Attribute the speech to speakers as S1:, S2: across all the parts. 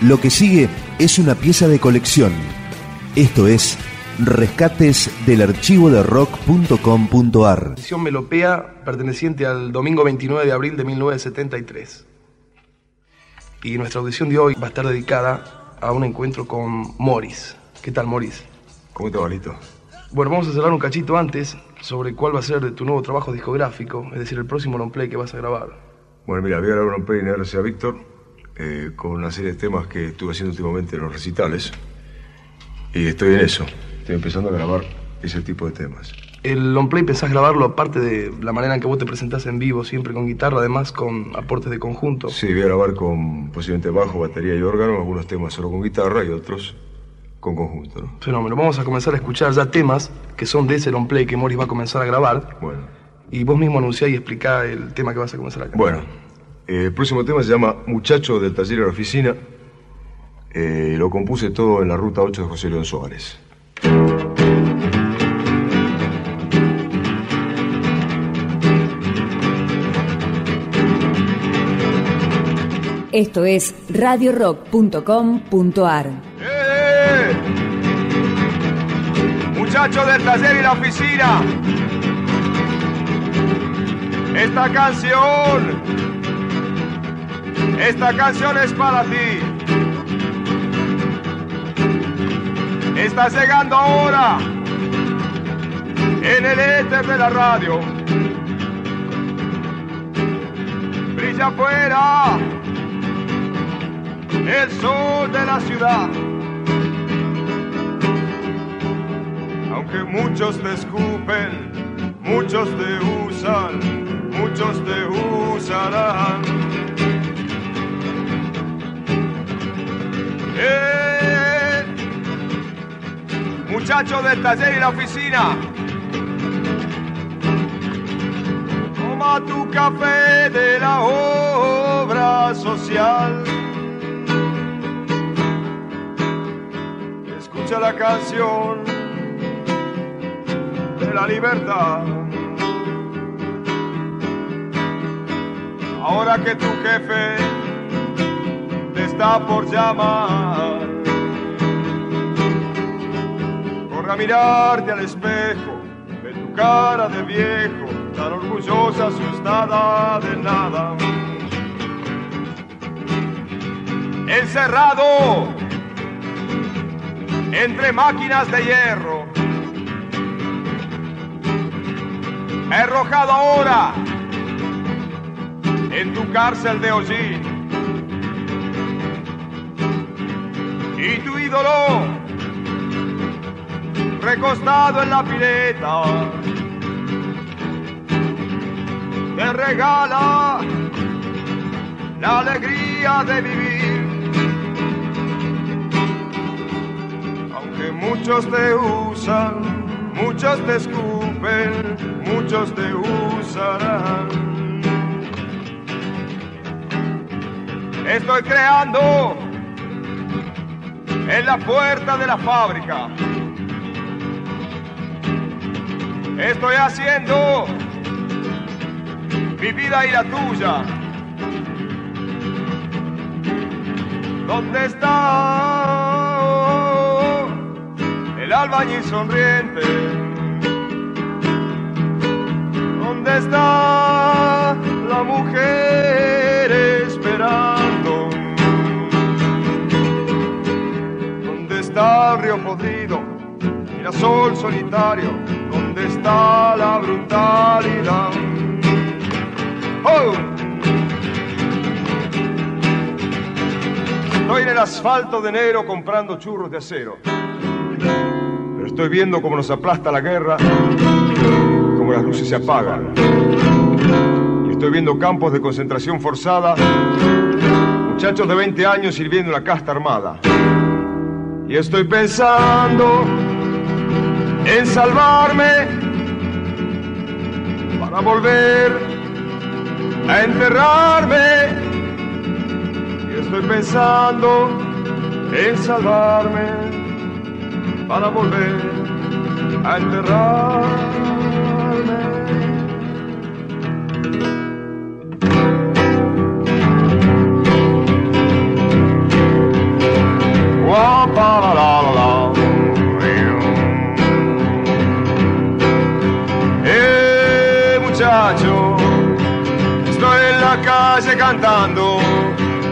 S1: Lo que sigue es una pieza de colección. Esto es Rescates del archivo de rock.com.ar.
S2: Edición melopea perteneciente al domingo 29 de abril de 1973. Y nuestra audición de hoy va a estar dedicada a un encuentro con Morris. ¿Qué tal, Morris?
S3: ¿Cómo te va, Lito?
S2: Bueno, vamos a hablar un cachito antes sobre cuál va a ser tu nuevo trabajo discográfico, es decir, el próximo long play que vas a grabar.
S3: Bueno, mira, voy a grabar un long play en RCA Víctor eh, con una serie de temas que estuve haciendo últimamente en los recitales. Y estoy en eso. Estoy empezando a grabar ese tipo de temas.
S2: El long play pensás grabarlo aparte de la manera en que vos te presentás en vivo, siempre con guitarra, además con aportes de conjunto.
S3: Sí, voy a grabar con posiblemente bajo, batería y órgano, algunos temas solo con guitarra y otros con conjunto. ¿no?
S2: Fenómeno. Vamos a comenzar a escuchar ya temas que son de ese long play que Morris va a comenzar a grabar.
S3: Bueno.
S2: Y vos mismo anunciá y explicá el tema que vas a comenzar a cantar.
S3: Bueno, eh, el próximo tema se llama Muchacho del taller a la oficina. Eh, lo compuse todo en la ruta 8 de José León Suárez.
S4: Esto es radiorock.com.ar.
S5: ¡Eh! Muchachos del taller y la oficina. Esta canción. Esta canción es para ti. Está llegando ahora en el éter de la radio. Brilla afuera el sol de la ciudad. Aunque muchos te escupen, muchos te usan, muchos te usarán. Eh, muchacho del taller y la oficina, toma tu café de la obra social. Escucha la canción de la libertad. Ahora que tu jefe está por llamar, corre a mirarte al espejo, ve tu cara de viejo, tan orgullosa, asustada de nada. Encerrado entre máquinas de hierro. Arrojado ahora en tu cárcel de hollín. Y tu ídolo recostado en la pileta te regala la alegría de vivir. que muchos te usan, muchos te escupen, muchos te usarán. Estoy creando en la puerta de la fábrica. Estoy haciendo mi vida y la tuya. ¿Dónde está? el albañil sonriente. ¿Dónde está río podrido? Mira sol solitario, ¿dónde está la brutalidad? ¡Oh! Estoy en el asfalto de enero comprando churros de acero. Estoy viendo cómo nos aplasta la guerra, cómo las luces se apagan. Y estoy viendo campos de concentración forzada, muchachos de 20 años sirviendo en la casta armada. Y estoy pensando en salvarme para volver a enterrarme. Y estoy pensando en salvarme para volver a enterrarme. Cantando.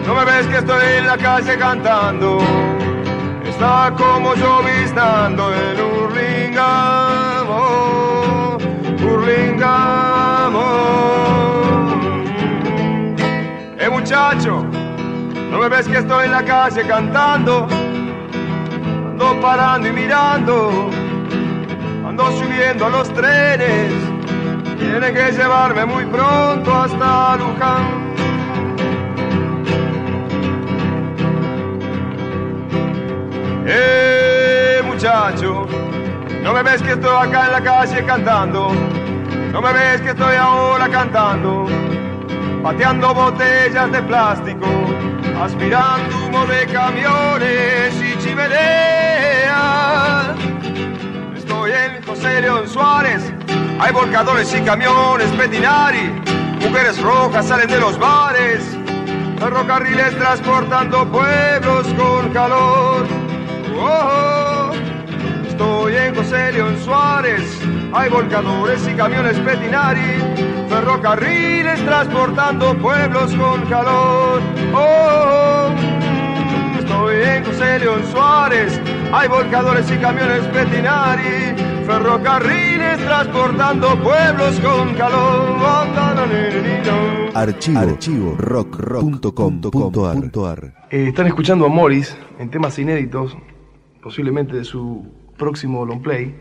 S5: No me ves que estoy en la calle cantando. Está como yo visitando en Hurlingamo, Hurlingamo. Eh muchacho, no me ves que estoy en la calle cantando. Ando parando y mirando. Ando subiendo a los trenes. Tienen que llevarme muy pronto hasta Luján. Eh, muchacho, no me ves que estoy acá en la calle cantando. No me ves que estoy ahora cantando. Pateando botellas de plástico. Aspirando humo de camiones y chimeneas. Estoy en José León Suárez. Hay volcadores y camiones Petinari. Mujeres rojas salen de los bares. Ferrocarriles transportando pueblos con calor. Oh, estoy en José León Suárez. Hay volcadores y camiones Petinari. Ferrocarriles transportando pueblos con calor. Oh, estoy en José León Suárez. Hay volcadores y camiones Petinari. Ferrocarriles transportando pueblos con calor.
S1: Archivo, Archivo rock, rock.com.ar
S2: Eh, están escuchando a Morris en temas inéditos, posiblemente de su próximo long play.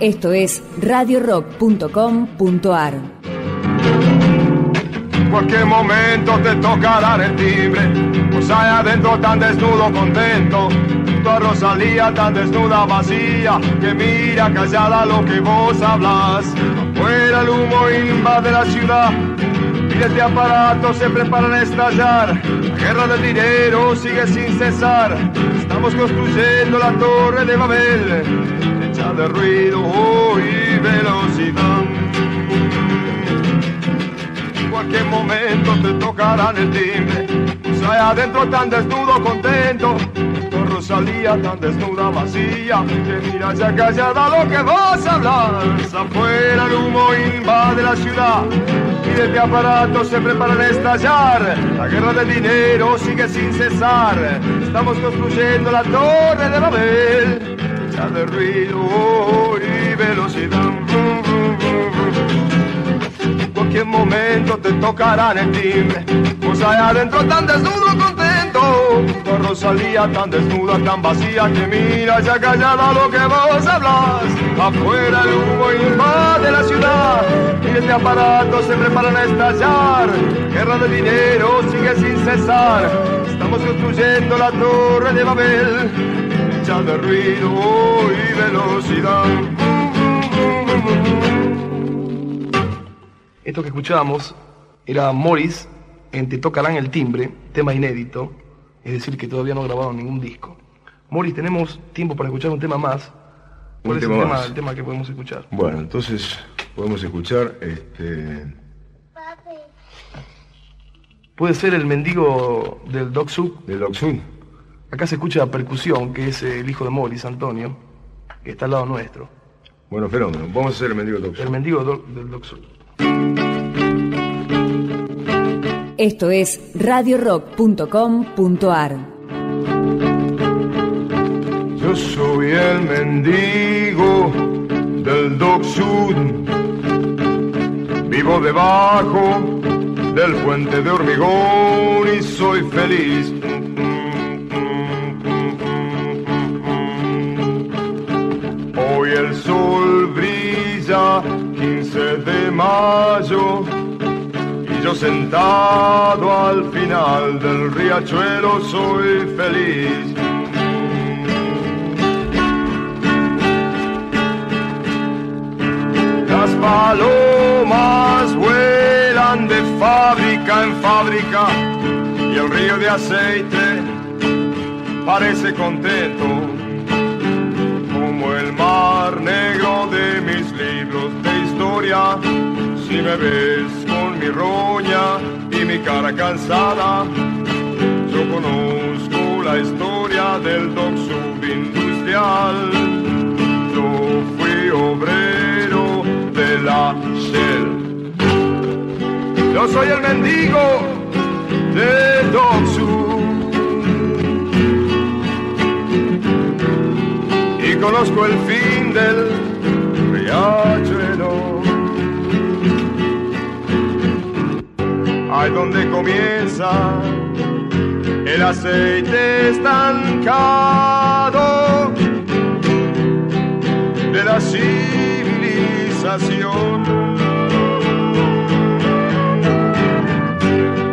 S4: Esto es radiorock.com.ar.
S5: cualquier momento te toca dar el timbre. Pues hay adentro tan desnudo, contento. Tu a Rosalía tan desnuda, vacía. Que mira callada lo que vos hablas. Afuera el humo invade la ciudad. Miles de aparatos se preparan a estallar. La guerra del dinero sigue sin cesar. Estamos construyendo la torre de Babel. Hecha de ruido y velocidad. En cualquier momento te tocarán el timbre. Pues hay adentro tan desnudo, contento. Con Rosalía tan desnuda, vacía. Que mira ya callada lo que vos hablas. Afuera el humo invade la ciudad. Miles de aparatos se preparan a estallar. La guerra del dinero sigue sin cesar. Estamos construyendo la torre de Babel. Ya de ruido y velocidad. En cualquier momento te tocarán el timbre. Pues allá adentro tan desnudo, contento. Con Rosalía tan desnuda, tan vacía que mira ya callada lo que vos hablas. Afuera el humo invade la ciudad. Miles de aparatos se preparan a estallar. Guerra de dinero sigue sin cesar. Estamos construyendo la torre de Babel. Hecha de ruido y velocidad.
S2: Esto que escuchábamos era Morris en Te tocarán el timbre, tema inédito, es decir, que todavía no grabaron ningún disco. Morris, tenemos tiempo para escuchar un tema más. ¿Cuál
S3: Un
S2: es
S3: tema
S2: el, tema,
S3: más.
S2: el tema que podemos escuchar?
S3: Bueno, entonces podemos escuchar este.
S2: Puede ser el mendigo del Soup.
S3: del Oxun.
S2: Acá se escucha percusión, que es el hijo de Morris, Antonio, que está al lado nuestro.
S3: Bueno, fenómeno. Vamos a hacer el mendigo Oxun.
S2: El mendigo del Soup.
S4: Esto es radiorock.com.ar.
S5: Yo soy el mendigo del Dog Sud. Vivo debajo del puente de hormigón y soy feliz. Hoy el sol brilla, 15 de mayo, sentado al final del riachuelo soy feliz. Las palomas vuelan de fábrica en fábrica y el río de aceite parece contento como el mar negro de mis libros de historia. Si me ves roña y mi cara cansada, conozco la historia del Doc Subindustrial. Yo fui obrero de la Shell. Yo soy el mendigo del Doc. Y conozco el fin del donde comienza el aceite estancado de la civilización.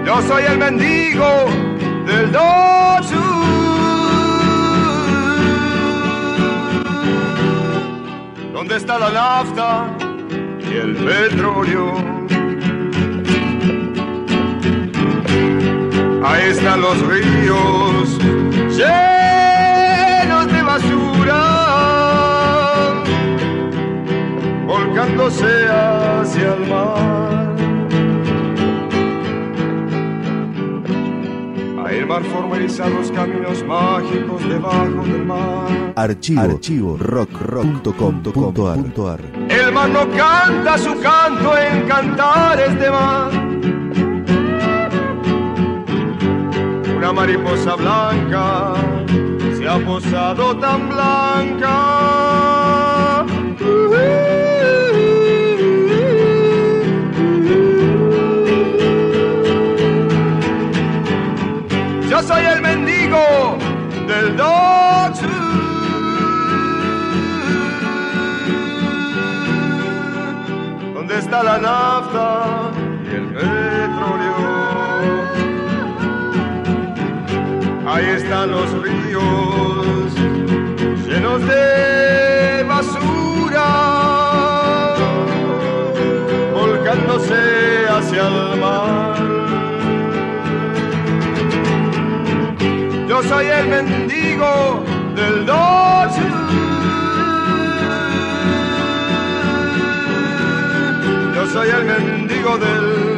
S5: Yo soy el mendigo del Dosu. ¿Dónde está la nafta y el petróleo? Ahí están los ríos llenos de basura, volcándose hacia el mar. Ahí el mar formaliza los caminos mágicos debajo del mar.
S1: Archivo, archivo rock.com.ar
S5: El mar no canta su canto en cantares de mar. Mariposa blanca se ha posado tan blanca. Yo soy el mendigo del Dog ¿Dónde está la nafta Ahí están los ríos llenos de basura, volcándose hacia el mar. Yo soy el mendigo del dos. Yo soy el mendigo del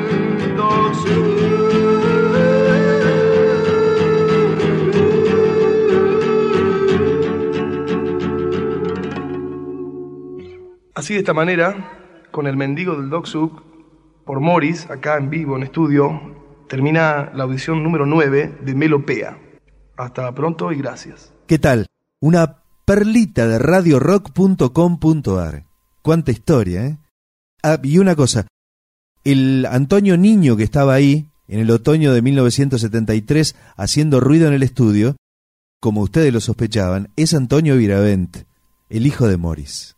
S2: Así de esta manera, con el mendigo del Suk, por Morris, acá en vivo, en estudio, termina la audición número 9 de Melopea. Hasta pronto y gracias.
S1: ¿Qué tal? Una perlita de radiorock.com.ar. Cuánta historia, ¿eh? Ah, y una cosa. El Antonio Niño que estaba ahí, en el otoño de 1973, haciendo ruido en el estudio, como ustedes lo sospechaban, es Antonio Viravent, el hijo de Morris.